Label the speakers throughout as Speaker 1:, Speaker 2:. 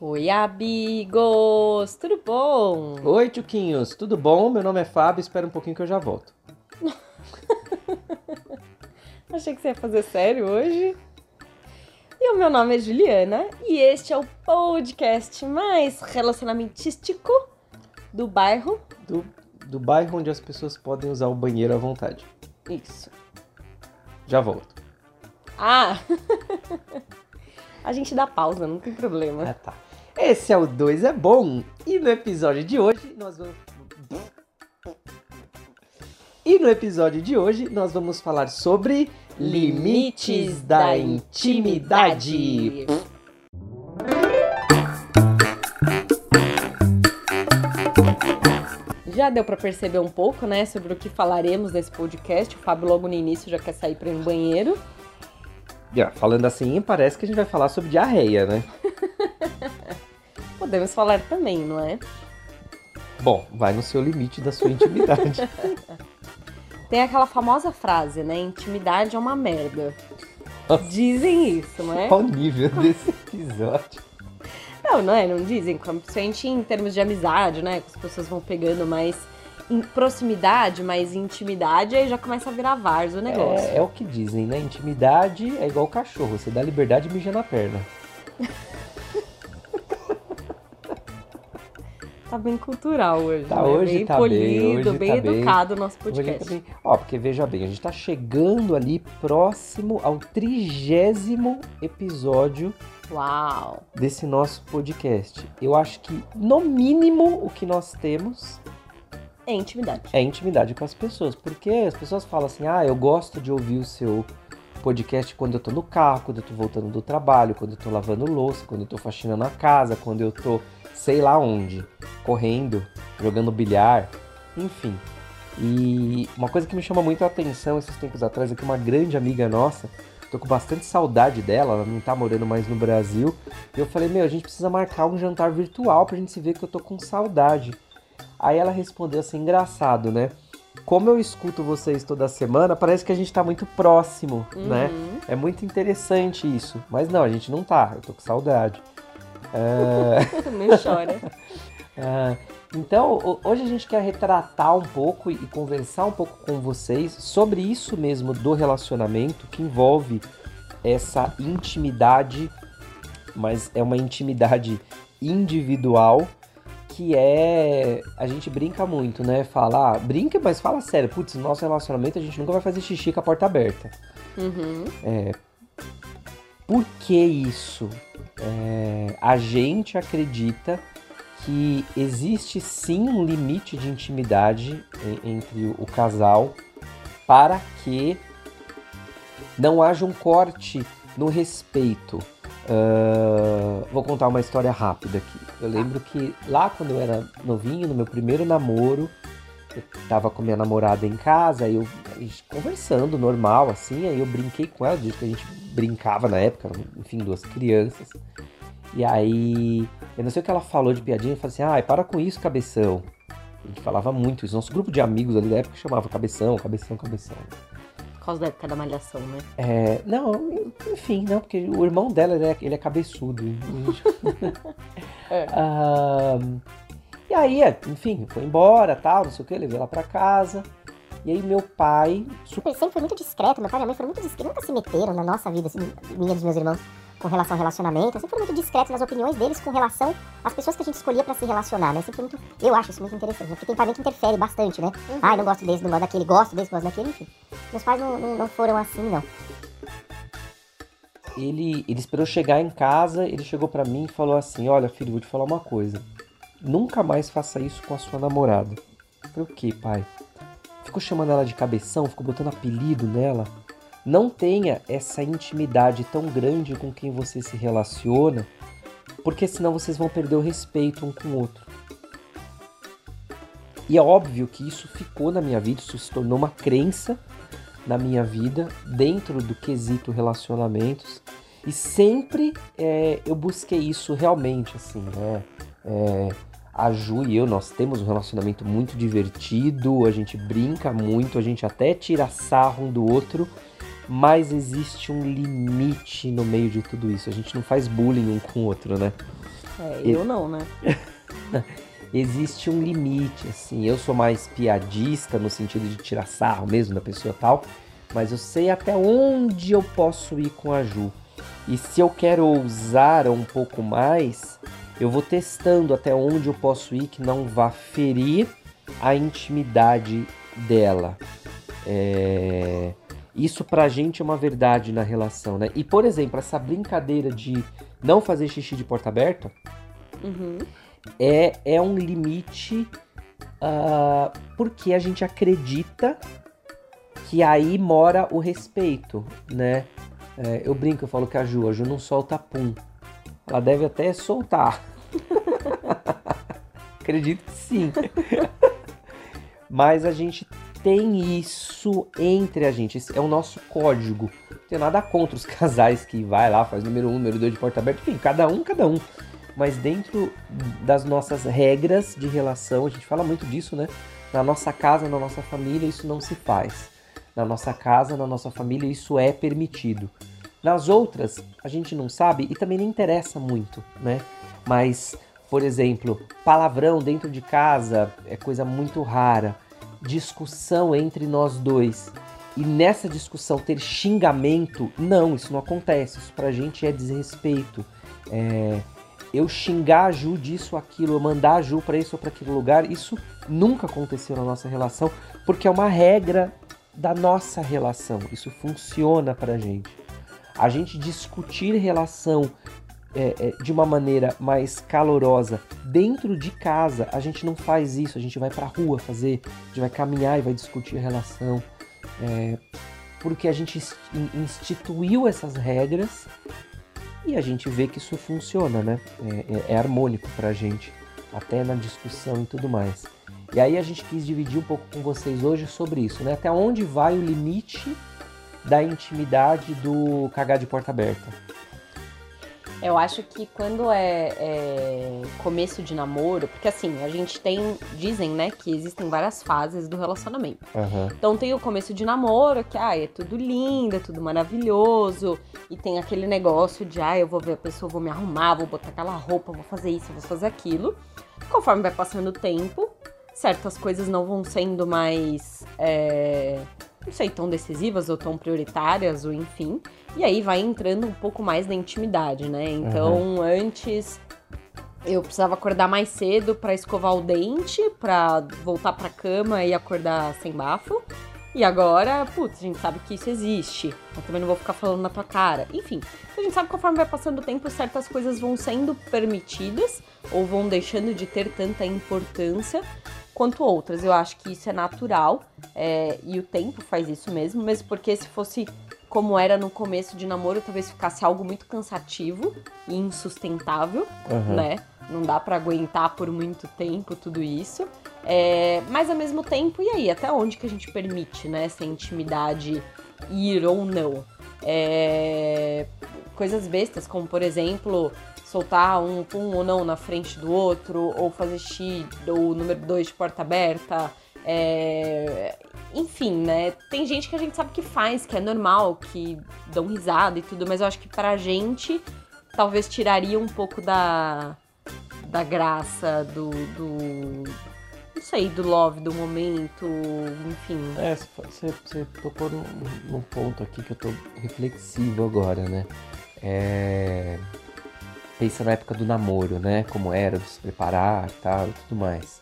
Speaker 1: Oi, amigos! Tudo bom?
Speaker 2: Oi, Tchuquinhos, tudo bom? Meu nome é Fábio, espera um pouquinho que eu já volto.
Speaker 1: Achei que você ia fazer sério hoje. E o meu nome é Juliana e este é o podcast mais relacionamentístico do bairro.
Speaker 2: Do, do bairro onde as pessoas podem usar o banheiro à vontade.
Speaker 1: Isso.
Speaker 2: Já volto.
Speaker 1: Ah! A gente dá pausa, não tem problema.
Speaker 2: Ah, tá. Esse é o 2 é bom. E no episódio de hoje nós vamos. E no episódio de hoje nós vamos falar sobre limites da intimidade.
Speaker 1: Já deu pra perceber um pouco, né, sobre o que falaremos nesse podcast. O Fábio logo no início já quer sair para ir no banheiro.
Speaker 2: Yeah, falando assim, parece que a gente vai falar sobre diarreia, né?
Speaker 1: Podemos falar também, não é?
Speaker 2: Bom, vai no seu limite da sua intimidade.
Speaker 1: Tem aquela famosa frase, né? Intimidade é uma merda. Dizem isso, não é?
Speaker 2: Qual o nível desse episódio?
Speaker 1: Não, não é? Não dizem. Principalmente em termos de amizade, né? Que as pessoas vão pegando mais em proximidade, mais intimidade, aí já começa a virar várzea o negócio.
Speaker 2: É, é o que dizem, né? Intimidade é igual cachorro, você dá liberdade e mija na perna.
Speaker 1: Tá bem cultural hoje.
Speaker 2: Tá,
Speaker 1: né?
Speaker 2: hoje
Speaker 1: bem
Speaker 2: tá
Speaker 1: polido,
Speaker 2: bem,
Speaker 1: bem
Speaker 2: tá
Speaker 1: educado o nosso
Speaker 2: Hoje
Speaker 1: podcast.
Speaker 2: tá bem- Ó, porque veja bem, a gente tá chegando ali próximo ao trigésimo episódio
Speaker 1: Uau!
Speaker 2: desse nosso podcast. Eu acho que, no mínimo, o que nós temos
Speaker 1: É intimidade.
Speaker 2: é intimidade com as pessoas. Porque as pessoas falam assim, ah, eu gosto de ouvir o seu podcast quando eu tô no carro, quando eu tô voltando do trabalho, quando eu tô lavando louça, quando eu tô faxinando a casa, quando eu tô sei lá onde, correndo, jogando bilhar, enfim. E uma coisa que me chama muito a atenção esses tempos atrás é que uma grande amiga nossa, tô com bastante saudade dela, ela não tá morando mais no Brasil, e eu falei, meu, a gente precisa marcar um jantar virtual pra gente se ver que eu tô com saudade. Aí ela respondeu assim, engraçado, né? Como eu escuto vocês toda semana, parece que a gente tá muito próximo, né?
Speaker 1: Uhum.
Speaker 2: É muito interessante isso. Mas não, a gente não tá, eu tô com saudade. É,
Speaker 1: Meio chora.
Speaker 2: ah, então, ho- hoje a gente quer retratar um pouco e conversar um pouco com vocês sobre isso mesmo do relacionamento que envolve essa intimidade, mas é uma intimidade individual que é. A gente brinca muito, né? Fala, ah, brinca, mas fala sério. Putz, no nosso relacionamento a gente nunca vai fazer xixi com a porta aberta.
Speaker 1: Uhum.
Speaker 2: Por que isso? É, a gente acredita que existe sim um limite de intimidade en- entre o casal para que não haja um corte no respeito. Ah, vou contar uma história rápida aqui. Eu lembro que lá quando eu era novinho, no meu primeiro namoro, eu tava com minha namorada em casa, aí eu a gente conversando normal, assim, aí eu brinquei com ela, diz que a gente brincava na época, enfim, duas crianças. E aí, eu não sei o que ela falou de piadinha, eu falei assim, ai, para com isso, cabeção. A gente falava muito isso, nosso grupo de amigos ali da época chamava cabeção, cabeção, cabeção.
Speaker 1: Por causa da época da malhação, né?
Speaker 2: É, não, enfim, não, porque o irmão dela, ele é, ele é cabeçudo.
Speaker 1: É.
Speaker 2: Ah, e aí, é, enfim, foi embora, tal, não sei o que, levei ela pra casa. E aí meu pai, super
Speaker 3: Sempre foi muito discreto, meu pai e minha mãe foram muito discretos, nunca se meteram na nossa vida, assim, minha e dos meus irmãos, com relação ao relacionamento, sempre foram muito discretos nas opiniões deles com relação às pessoas que a gente escolhia pra se relacionar, né? Sempre muito, eu acho isso muito interessante, né? porque tem pai que interfere bastante, né? Ai, não gosto desse, não gosto daquele, gosto desse, gosto daquele, enfim. Meus pais não, não, não foram assim, não.
Speaker 2: ele, ele esperou chegar em casa, ele chegou pra mim e falou assim: Olha, filho, vou te falar uma coisa. Nunca mais faça isso com a sua namorada. Falei, o que, pai? Ficou chamando ela de cabeção, ficou botando apelido nela. Não tenha essa intimidade tão grande com quem você se relaciona, porque senão vocês vão perder o respeito um com o outro. E é óbvio que isso ficou na minha vida, isso se tornou uma crença na minha vida, dentro do quesito relacionamentos. E sempre é, eu busquei isso realmente, assim, né? É, a Ju e eu, nós temos um relacionamento muito divertido, a gente brinca muito, a gente até tira sarro um do outro, mas existe um limite no meio de tudo isso. A gente não faz bullying um com o outro, né?
Speaker 1: É, eu não, né?
Speaker 2: existe um limite, assim. Eu sou mais piadista no sentido de tirar sarro mesmo da pessoa tal, mas eu sei até onde eu posso ir com a Ju. E se eu quero ousar um pouco mais, eu vou testando até onde eu posso ir que não vá ferir a intimidade dela. É... Isso pra gente é uma verdade na relação, né? E, por exemplo, essa brincadeira de não fazer xixi de porta aberta
Speaker 1: Uhum.
Speaker 2: é, é um limite uh, porque a gente acredita que aí mora o respeito, né? É, eu brinco, eu falo que a Ju, a Ju não solta pum. Ela deve até soltar. Acredito que sim. Mas a gente tem isso entre a gente. Esse é o nosso código. Não tenho nada contra os casais que vai lá, faz número um, número dois de porta aberta. Enfim, cada um, cada um. Mas dentro das nossas regras de relação, a gente fala muito disso, né? Na nossa casa, na nossa família, isso não se faz. Na nossa casa, na nossa família, isso é permitido. Nas outras, a gente não sabe e também não interessa muito, né? Mas, por exemplo, palavrão dentro de casa é coisa muito rara. Discussão entre nós dois. E nessa discussão ter xingamento, não, isso não acontece. Isso pra gente é desrespeito. É, eu xingar a Ju disso ou aquilo, eu mandar a Ju para isso ou para aquele lugar, isso nunca aconteceu na nossa relação, porque é uma regra da nossa relação. Isso funciona pra gente. A gente discutir relação é, é, de uma maneira mais calorosa dentro de casa, a gente não faz isso. A gente vai pra rua fazer, a gente vai caminhar e vai discutir relação. É, porque a gente instituiu essas regras e a gente vê que isso funciona, né? É, é, é harmônico pra gente, até na discussão e tudo mais. E aí a gente quis dividir um pouco com vocês hoje sobre isso, né? Até onde vai o limite da intimidade do cagar de porta aberta?
Speaker 1: Eu acho que quando é, é, começo de namoro, porque assim, a gente tem, dizem, né, que existem várias fases do relacionamento.
Speaker 2: Uhum.
Speaker 1: Então tem o começo de namoro, que ah, é tudo lindo, é tudo maravilhoso, e tem aquele negócio de ah, eu vou ver a pessoa, vou me arrumar, vou botar aquela roupa, vou fazer isso, vou fazer aquilo. Conforme vai passando o tempo, certas coisas não vão sendo mais. É não sei, tão decisivas ou tão prioritárias, ou enfim. E aí vai entrando um pouco mais na intimidade, né? Então, uhum. antes eu precisava acordar mais cedo para escovar o dente, para voltar para cama e acordar sem bafo. E agora, putz, a gente sabe que isso existe. Eu também não vou ficar falando na tua cara. Enfim, a gente sabe que conforme vai passando o tempo, certas coisas vão sendo permitidas ou vão deixando de ter tanta importância quanto outras. Eu acho que isso é natural é, e o tempo faz isso mesmo, mesmo porque se fosse como era no começo de namoro, talvez ficasse algo muito cansativo e insustentável, uhum. né? Não dá para aguentar por muito tempo tudo isso. É, mas ao mesmo tempo, e aí? Até onde que a gente permite, né? Essa intimidade ir ou não? É, coisas bestas, como por exemplo, soltar um pum ou não na frente do outro, ou fazer X, ou número 2 de porta aberta. É... Enfim, né? Tem gente que a gente sabe que faz, que é normal, que dão risada e tudo, mas eu acho que pra gente talvez tiraria um pouco da, da graça, do, do. Não sei, do love, do momento, enfim.
Speaker 2: É, você, você tocou num, num ponto aqui que eu tô reflexivo agora, né? É pensa na época do namoro, né? Como era, de se preparar tal, e tudo mais.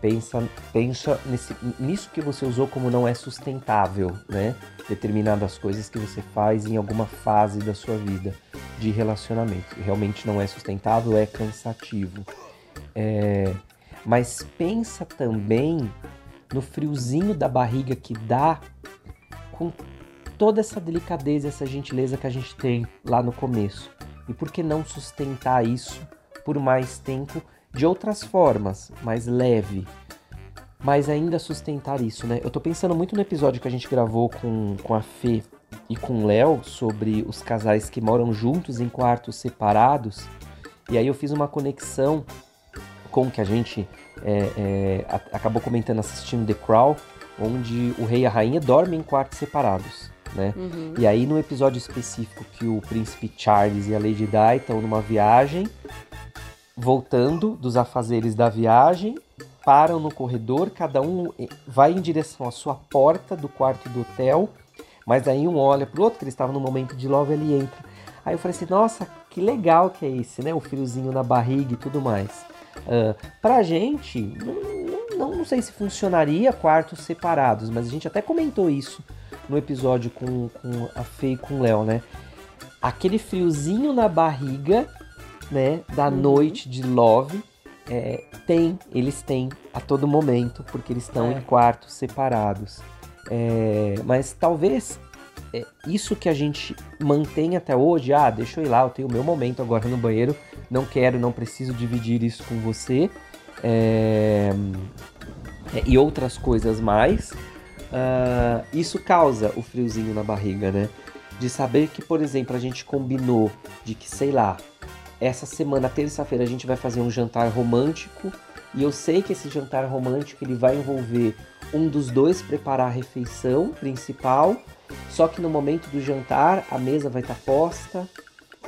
Speaker 2: Pensa, pensa nesse, nisso que você usou como não é sustentável, né? Determinadas coisas que você faz em alguma fase da sua vida de relacionamento. Realmente não é sustentável, é cansativo. É, mas pensa também no friozinho da barriga que dá com toda essa delicadeza, essa gentileza que a gente tem lá no começo. E por que não sustentar isso por mais tempo de outras formas, mais leve, mas ainda sustentar isso, né? Eu tô pensando muito no episódio que a gente gravou com, com a Fê e com o Léo sobre os casais que moram juntos em quartos separados. E aí eu fiz uma conexão com que a gente é, é, acabou comentando assistindo The Crown, onde o rei e a rainha dormem em quartos separados né? Uhum. E aí no episódio específico que o príncipe Charles e a Lady Di estão numa viagem, voltando dos afazeres da viagem, param no corredor, cada um vai em direção à sua porta do quarto do hotel, mas aí um olha pro outro, que eles estavam no momento de love, ele entra. Aí eu falei assim, nossa, que legal que é esse, né? O friozinho na barriga e tudo mais. Uh, pra gente, não, não, não, sei se funcionaria quartos separados, mas a gente até comentou isso no episódio com, com a Fê e com o Léo, né? Aquele friozinho na barriga, né? Da uhum. noite de love, é, tem, eles têm a todo momento, porque eles estão é. em quartos separados. É, mas talvez é, isso que a gente mantém até hoje, ah, deixa eu ir lá, eu tenho o meu momento agora no banheiro, não quero, não preciso dividir isso com você, é, é, e outras coisas mais, uh, isso causa o friozinho na barriga, né? De saber que, por exemplo, a gente combinou de que, sei lá, essa semana, terça-feira, a gente vai fazer um jantar romântico, e eu sei que esse jantar romântico ele vai envolver um dos dois preparar a refeição principal só que no momento do jantar, a mesa vai estar tá posta,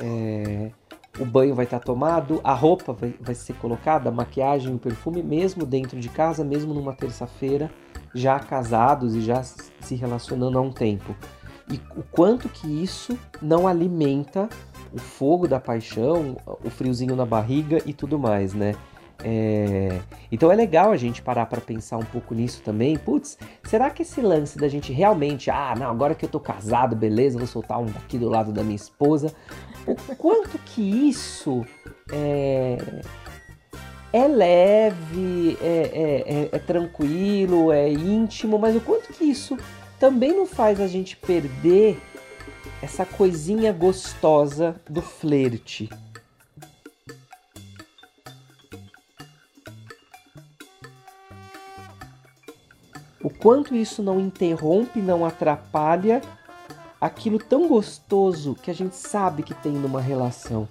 Speaker 2: é, o banho vai estar tá tomado, a roupa vai, vai ser colocada, a maquiagem, o perfume, mesmo dentro de casa, mesmo numa terça-feira, já casados e já se relacionando há um tempo. E o quanto que isso não alimenta o fogo da paixão, o friozinho na barriga e tudo mais, né? É... Então é legal a gente parar para pensar um pouco nisso também. Putz, será que esse lance da gente realmente, ah, não, agora que eu tô casado, beleza, vou soltar um aqui do lado da minha esposa. O quanto que isso é, é leve, é, é, é, é tranquilo, é íntimo, mas o quanto que isso também não faz a gente perder essa coisinha gostosa do flerte. o quanto isso não interrompe, não atrapalha aquilo tão gostoso que a gente sabe que tem numa relação.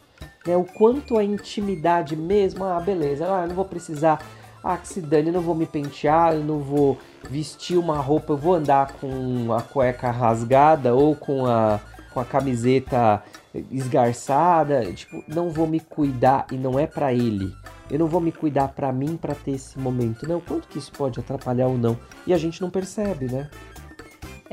Speaker 2: Né? O quanto a intimidade mesmo, ah, beleza, ah, eu não vou precisar, ah, que se dane, eu não vou me pentear, eu não vou vestir uma roupa, eu vou andar com a cueca rasgada ou com a, com a camiseta esgarçada, tipo, não vou me cuidar e não é para ele. Eu não vou me cuidar para mim para ter esse momento, não. Quanto que isso pode atrapalhar ou não? E a gente não percebe, né?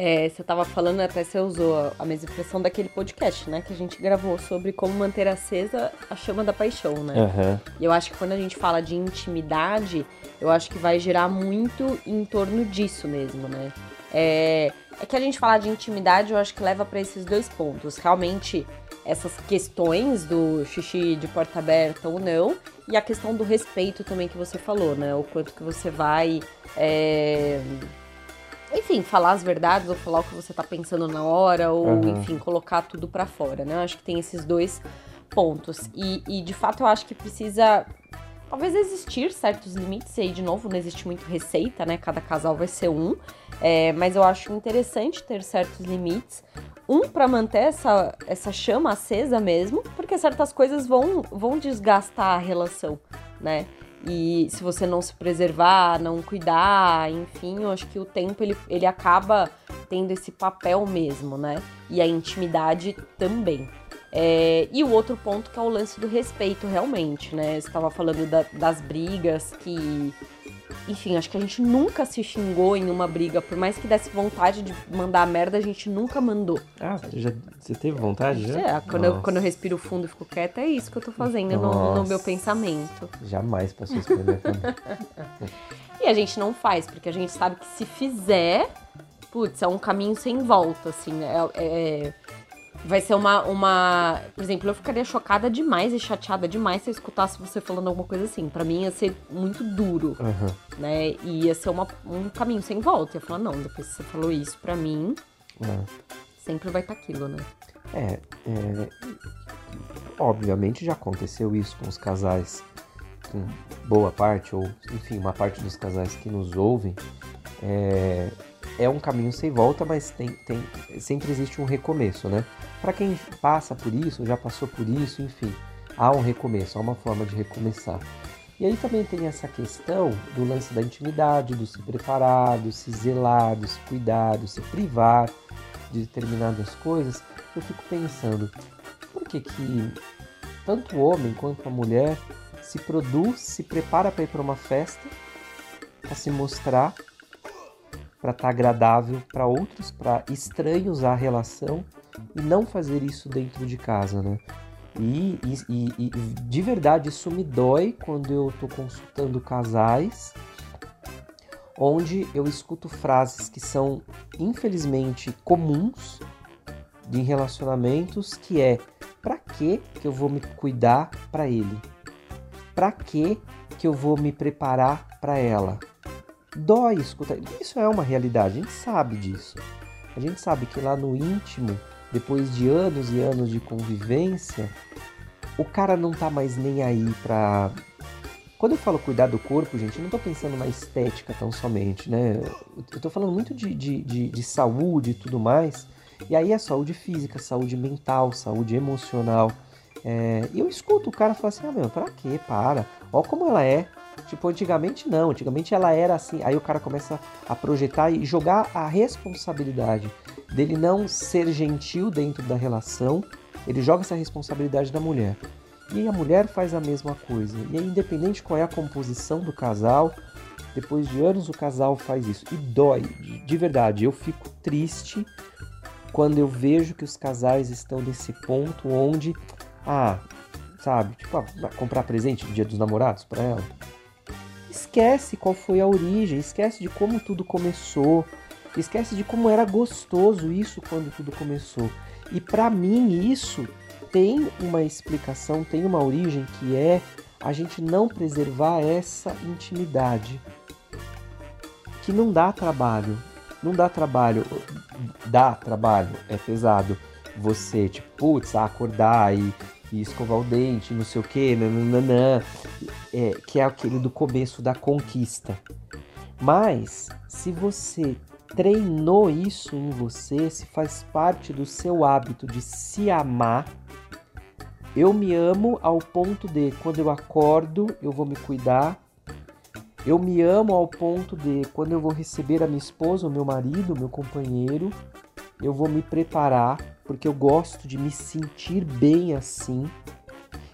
Speaker 1: É, você estava falando, até você usou a mesma expressão daquele podcast, né? Que a gente gravou sobre como manter acesa a chama da paixão, né?
Speaker 2: Uhum.
Speaker 1: E eu acho que quando a gente fala de intimidade, eu acho que vai girar muito em torno disso mesmo, né? É, é que a gente falar de intimidade, eu acho que leva para esses dois pontos. Realmente, essas questões do xixi de porta aberta ou não, e a questão do respeito também que você falou, né? O quanto que você vai. É... Enfim, falar as verdades ou falar o que você tá pensando na hora, ou uhum. enfim, colocar tudo para fora, né? Eu acho que tem esses dois pontos. E, e de fato eu acho que precisa talvez existir certos limites, e aí de novo não existe muito receita, né? Cada casal vai ser um, é, mas eu acho interessante ter certos limites. Um, para manter essa, essa chama acesa mesmo, porque certas coisas vão, vão desgastar a relação, né? E se você não se preservar, não cuidar, enfim, eu acho que o tempo ele, ele acaba tendo esse papel mesmo, né? E a intimidade também. É, e o outro ponto que é o lance do respeito, realmente, né? Você estava falando da, das brigas que. Enfim, acho que a gente nunca se xingou em uma briga, por mais que desse vontade de mandar merda, a gente nunca mandou.
Speaker 2: Ah, já, você teve vontade já?
Speaker 1: É, quando eu, quando eu respiro fundo e fico quieta, é isso que eu tô fazendo no, no, meu pensamento.
Speaker 2: Jamais passou isso pela
Speaker 1: E a gente não faz, porque a gente sabe que se fizer, putz, é um caminho sem volta, assim. é, é vai ser uma, uma. Por exemplo, eu ficaria chocada demais e chateada demais se eu escutasse você falando alguma coisa assim. Para mim ia ser muito duro,
Speaker 2: uhum.
Speaker 1: né? E ia ser uma, um caminho sem volta. Eu ia falar, não, depois que você falou isso pra mim,
Speaker 2: uhum.
Speaker 1: sempre vai estar tá aquilo, né?
Speaker 2: É, é. Obviamente já aconteceu isso com os casais, com boa parte, ou enfim, uma parte dos casais que nos ouvem. É, é um caminho sem volta, mas tem, tem, sempre existe um recomeço, né? Para quem passa por isso, já passou por isso, enfim, há um recomeço, há uma forma de recomeçar. E aí também tem essa questão do lance da intimidade, do se preparar, do se zelar, do se cuidar, do se privar de determinadas coisas. Eu fico pensando, por que que tanto o homem quanto a mulher se produz, se prepara para ir para uma festa, para se mostrar, para estar tá agradável para outros, para estranhos à relação e não fazer isso dentro de casa, né? E, e, e, de verdade isso me dói quando eu estou consultando casais onde eu escuto frases que são infelizmente comuns de relacionamentos que é para que que eu vou me cuidar para ele? Para que que eu vou me preparar para ela? Dói escutar. Isso é uma realidade, a gente sabe disso. A gente sabe que lá no íntimo, depois de anos e anos de convivência, o cara não tá mais nem aí pra. Quando eu falo cuidar do corpo, gente, eu não tô pensando na estética tão somente, né? Eu tô falando muito de, de, de, de saúde e tudo mais. E aí é saúde física, saúde mental, saúde emocional. É, eu escuto o cara falar assim: ah, meu, pra quê? Para. Ó como ela é. Tipo, antigamente não. Antigamente ela era assim. Aí o cara começa a projetar e jogar a responsabilidade dele não ser gentil dentro da relação. Ele joga essa responsabilidade da mulher. E a mulher faz a mesma coisa. E aí, independente qual é a composição do casal, depois de anos o casal faz isso. E dói, de verdade. Eu fico triste quando eu vejo que os casais estão nesse ponto onde, ah, sabe, tipo, ah, comprar presente no dia dos namorados para ela. Esquece qual foi a origem, esquece de como tudo começou, esquece de como era gostoso isso quando tudo começou. E para mim isso tem uma explicação, tem uma origem que é a gente não preservar essa intimidade. Que não dá trabalho, não dá trabalho, dá trabalho, é pesado. Você, tipo, putz, acordar e, e escovar o dente, não sei o que, nananã, é, que é aquele do começo da conquista. Mas, se você treinou isso em você, se faz parte do seu hábito de se amar, eu me amo ao ponto de, quando eu acordo, eu vou me cuidar, eu me amo ao ponto de quando eu vou receber a minha esposa, o meu marido, o meu companheiro, eu vou me preparar porque eu gosto de me sentir bem assim.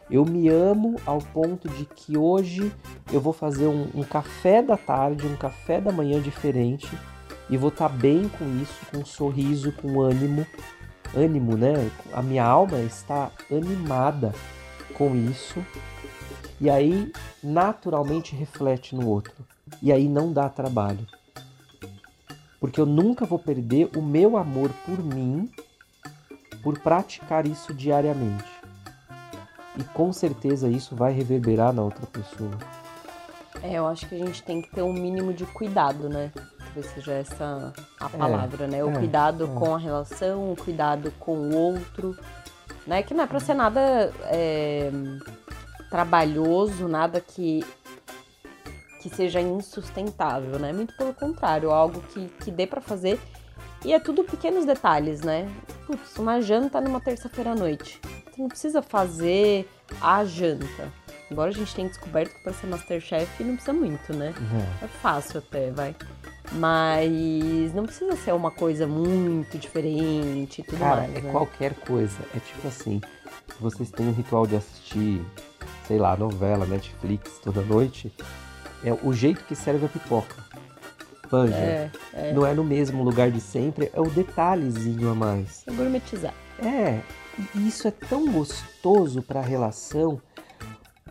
Speaker 2: Eu me amo ao ponto de que hoje eu vou fazer um, um café da tarde, um café da manhã diferente e vou estar tá bem com isso, com um sorriso, com ânimo, ânimo, né? A minha alma está animada com isso e aí naturalmente reflete no outro. E aí não dá trabalho. Porque eu nunca vou perder o meu amor por mim por praticar isso diariamente. E com certeza isso vai reverberar na outra pessoa.
Speaker 1: É, eu acho que a gente tem que ter um mínimo de cuidado, né? Talvez seja essa a é, palavra, é, né? O é, cuidado é. com a relação, o cuidado com o outro. Né? Que não é pra ser nada é, trabalhoso, nada que, que seja insustentável, né? Muito pelo contrário, algo que, que dê para fazer. E é tudo pequenos detalhes, né? Putz, uma janta numa terça-feira à noite. Você não precisa fazer a janta. Embora a gente tenha descoberto que para ser Masterchef não precisa muito, né? Uhum. É fácil até, vai. Mas não precisa ser uma coisa muito diferente e tudo
Speaker 2: Cara,
Speaker 1: mais.
Speaker 2: É
Speaker 1: né?
Speaker 2: qualquer coisa. É tipo assim, vocês têm um ritual de assistir sei lá, novela, Netflix toda noite, é o jeito que serve a pipoca. Manja. É, é. Não é no mesmo lugar de sempre, é o detalhezinho a mais.
Speaker 1: É gourmetizar.
Speaker 2: É, e isso é tão gostoso para a relação,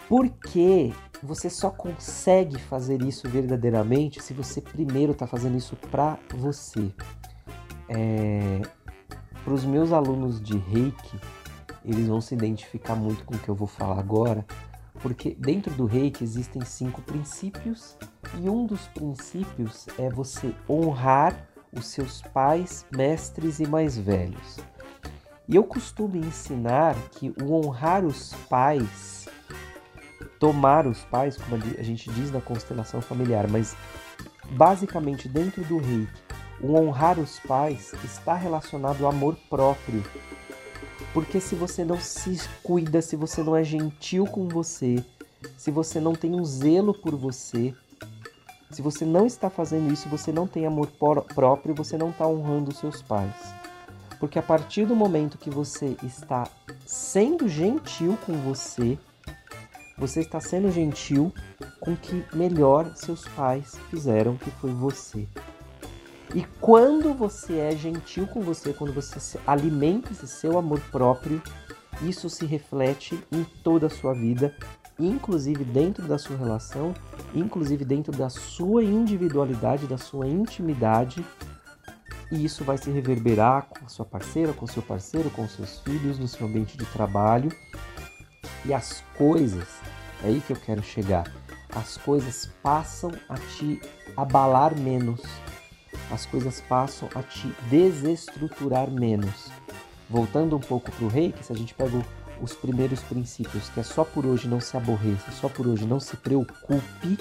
Speaker 2: porque você só consegue fazer isso verdadeiramente se você primeiro está fazendo isso para você. É, para os meus alunos de Reiki, eles vão se identificar muito com o que eu vou falar agora, porque dentro do reiki existem cinco princípios e um dos princípios é você honrar os seus pais, mestres e mais velhos. E eu costumo ensinar que o honrar os pais, tomar os pais, como a gente diz na constelação familiar, mas basicamente dentro do reiki, o honrar os pais está relacionado ao amor próprio porque se você não se cuida, se você não é gentil com você, se você não tem um zelo por você, se você não está fazendo isso, você não tem amor próprio, você não está honrando os seus pais. Porque a partir do momento que você está sendo gentil com você, você está sendo gentil com o que melhor seus pais fizeram, que foi você. E quando você é gentil com você, quando você alimenta esse seu amor próprio, isso se reflete em toda a sua vida, inclusive dentro da sua relação, inclusive dentro da sua individualidade, da sua intimidade. E isso vai se reverberar com a sua parceira, com o seu parceiro, com seus filhos, no seu ambiente de trabalho. E as coisas, é aí que eu quero chegar. As coisas passam a te abalar menos. As coisas passam a te desestruturar menos. Voltando um pouco para o reiki, se a gente pega os primeiros princípios, que é só por hoje não se aborreça, só por hoje não se preocupe,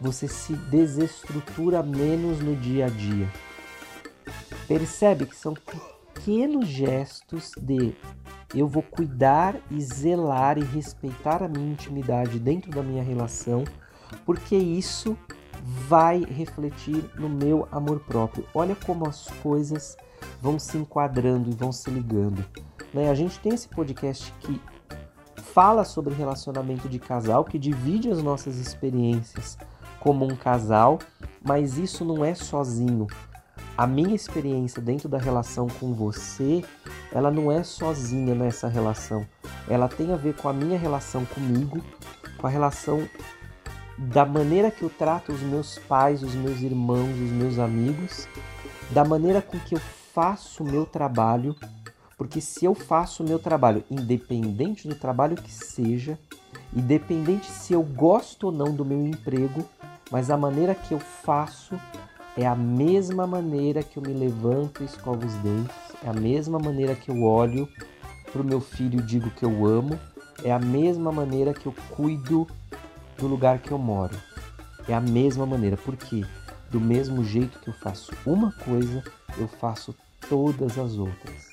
Speaker 2: você se desestrutura menos no dia a dia. Percebe que são pequenos gestos de eu vou cuidar e zelar e respeitar a minha intimidade dentro da minha relação, porque isso vai refletir no meu amor próprio. Olha como as coisas vão se enquadrando e vão se ligando. Né? A gente tem esse podcast que fala sobre relacionamento de casal, que divide as nossas experiências como um casal, mas isso não é sozinho. A minha experiência dentro da relação com você, ela não é sozinha nessa relação. Ela tem a ver com a minha relação comigo, com a relação da maneira que eu trato os meus pais, os meus irmãos, os meus amigos, da maneira com que eu faço o meu trabalho, porque se eu faço o meu trabalho, independente do trabalho que seja, independente se eu gosto ou não do meu emprego, mas a maneira que eu faço é a mesma maneira que eu me levanto e escovo os dentes, é a mesma maneira que eu olho para o meu filho e digo que eu amo, é a mesma maneira que eu cuido do lugar que eu moro. É a mesma maneira, porque do mesmo jeito que eu faço uma coisa, eu faço todas as outras.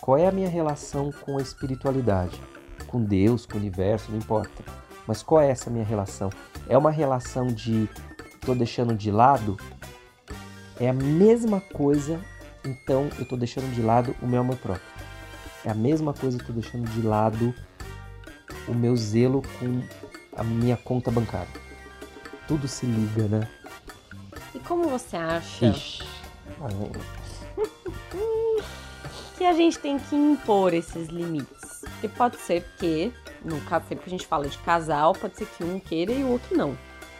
Speaker 2: Qual é a minha relação com a espiritualidade? Com Deus, com o universo, não importa. Mas qual é essa minha relação? É uma relação de tô deixando de lado? É a mesma coisa, então eu tô deixando de lado o meu amor próprio. É a mesma coisa que tô deixando de lado o meu zelo com a minha conta bancária. Tudo se liga, né?
Speaker 1: E como você acha?
Speaker 2: Ixi.
Speaker 1: que a gente tem que impor esses limites. Porque pode ser que, no caso, sempre que a gente fala de casal, pode ser que um queira e o outro não,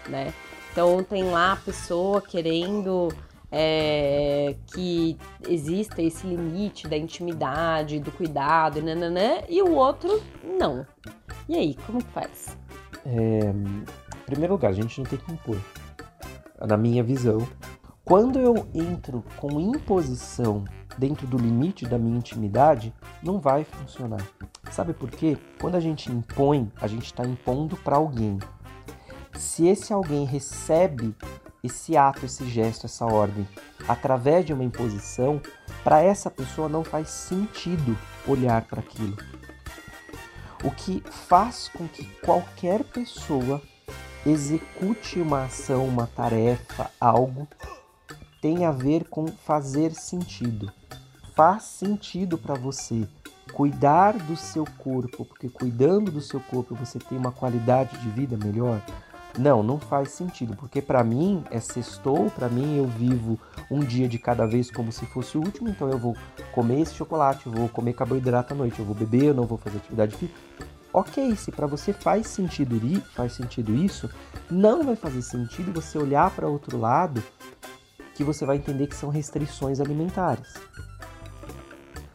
Speaker 1: né? Então tem lá a pessoa querendo é, que exista esse limite da intimidade, do cuidado, nananã, e o outro não. E aí, como que faz?
Speaker 2: É, em primeiro lugar, a gente não tem que impor. Na minha visão, quando eu entro com imposição dentro do limite da minha intimidade, não vai funcionar. Sabe por quê? Quando a gente impõe, a gente está impondo para alguém. Se esse alguém recebe esse ato, esse gesto, essa ordem através de uma imposição, para essa pessoa não faz sentido olhar para aquilo. O que faz com que qualquer pessoa execute uma ação, uma tarefa, algo tem a ver com fazer sentido. Faz sentido para você cuidar do seu corpo, porque cuidando do seu corpo você tem uma qualidade de vida melhor? Não, não faz sentido, porque para mim é sextou, para mim eu vivo um dia de cada vez como se fosse o último, então eu vou comer esse chocolate, vou comer carboidrato à noite, eu vou beber, eu não vou fazer atividade física. Ok, se para você faz sentido, faz sentido isso, não vai fazer sentido você olhar para outro lado que você vai entender que são restrições alimentares.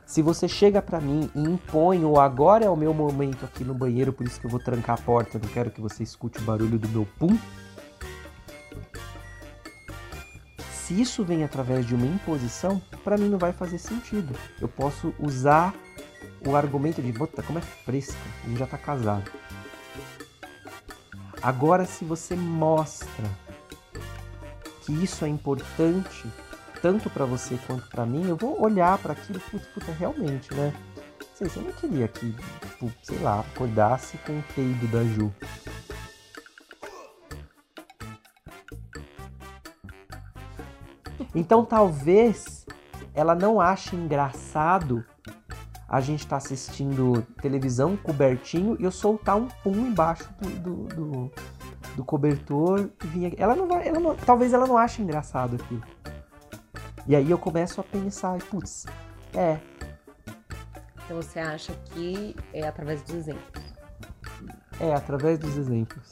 Speaker 2: Se você chega para mim e impõe o agora é o meu momento aqui no banheiro, por isso que eu vou trancar a porta, não quero que você escute o barulho do meu pum. Se isso vem através de uma imposição, para mim não vai fazer sentido. Eu posso usar o argumento de, bota, como é fresca, gente já tá casado. Agora, se você mostra que isso é importante, tanto para você quanto para mim, eu vou olhar para aquilo, puta, realmente, né? Sei, você não queria que, tipo, sei lá, acordasse com o peido da Ju. Então talvez ela não ache engraçado a gente tá assistindo televisão cobertinho e eu soltar um pum embaixo do, do, do, do cobertor e vinha. Ela não vai. Ela não, talvez ela não ache engraçado aquilo. E aí eu começo a pensar, putz, é.
Speaker 1: Então você acha que é através dos exemplos?
Speaker 2: É, através dos exemplos.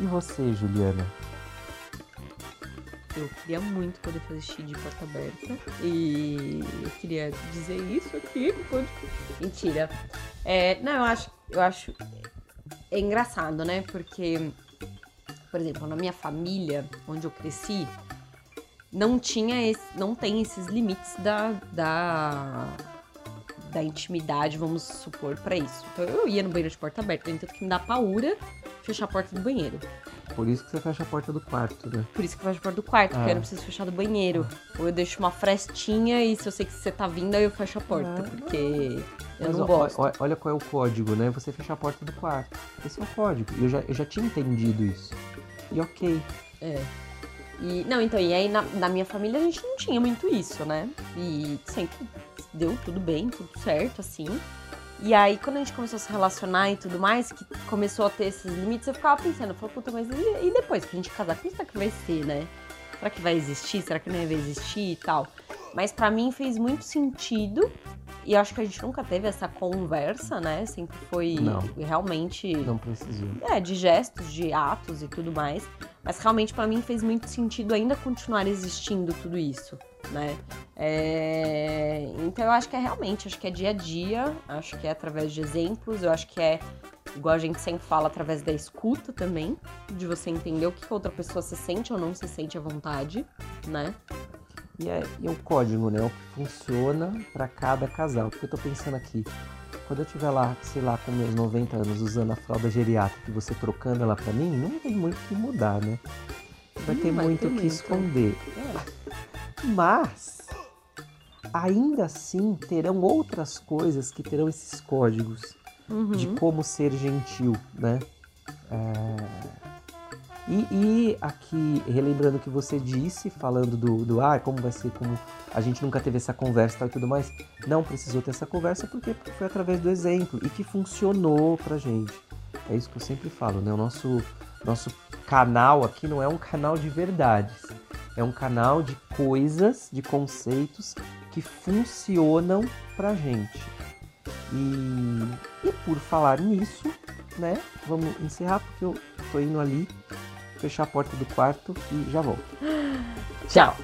Speaker 2: E você, Juliana?
Speaker 1: Eu queria muito poder fazer xixi de porta aberta. E eu queria dizer isso aqui. Mentira. É, não, eu acho, eu acho. É engraçado, né? Porque, por exemplo, na minha família, onde eu cresci, não tinha esse, não tem esses limites da, da, da intimidade, vamos supor, para isso. Então eu ia no banheiro de porta aberta, então que me dá paura fechar a porta do banheiro.
Speaker 2: Por isso que você fecha a porta do quarto, né?
Speaker 1: Por isso que eu fecho a porta do quarto, porque
Speaker 2: Ah.
Speaker 1: eu não preciso fechar do banheiro. Ou eu deixo uma frestinha e se eu sei que você tá vindo, aí eu fecho a porta,
Speaker 2: Ah.
Speaker 1: porque eu
Speaker 2: Mas
Speaker 1: não
Speaker 2: ó,
Speaker 1: gosto.
Speaker 2: ó- olha qual é o código, né? Você fecha a porta do quarto. Esse é o código. Eu já, eu já tinha entendido isso. E ok.
Speaker 1: É. E, não, então, e aí na, na minha família a gente não tinha muito isso, né? E sempre deu tudo bem, tudo certo, assim. E aí, quando a gente começou a se relacionar e tudo mais, que começou a ter esses limites, eu ficava pensando, eu falei, puta, mas e, e depois que a gente casar, como será que vai ser, né? Será que vai existir? Será que não vai existir e tal? Mas pra mim fez muito sentido. E acho que a gente nunca teve essa conversa, né? Sempre foi
Speaker 2: Não.
Speaker 1: realmente.
Speaker 2: Não precisou.
Speaker 1: É, de gestos, de atos e tudo mais. Mas realmente pra mim fez muito sentido ainda continuar existindo tudo isso, né? É, Então eu acho que é realmente, acho que é dia a dia, acho que é através de exemplos, eu acho que é, igual a gente sempre fala, através da escuta também, de você entender o que que a outra pessoa se sente ou não se sente à vontade, né?
Speaker 2: E é, e é o código, né? O que funciona pra cada casal. Porque eu tô pensando aqui. Quando eu estiver lá, sei lá, com meus 90 anos usando a fralda geriátrica e você trocando ela pra mim, não tem muito o que mudar, né? Vai ter
Speaker 1: vai
Speaker 2: muito o que esconder.
Speaker 1: É.
Speaker 2: Mas ainda assim terão outras coisas que terão esses códigos
Speaker 1: Uhum.
Speaker 2: de como ser gentil, né? É, E, e aqui, relembrando o que você disse, falando do, do ah, como vai ser, como a gente nunca teve essa conversa tal e tudo mais, não precisou ter essa conversa porque foi através do exemplo e que funcionou pra gente. É isso que eu sempre falo, né? O nosso, nosso canal aqui não é um canal de verdades, é um canal de coisas, de conceitos que funcionam pra gente. E, e por falar nisso, né? Vamos encerrar porque eu tô indo ali fechar a porta do quarto e já volto. Tchau!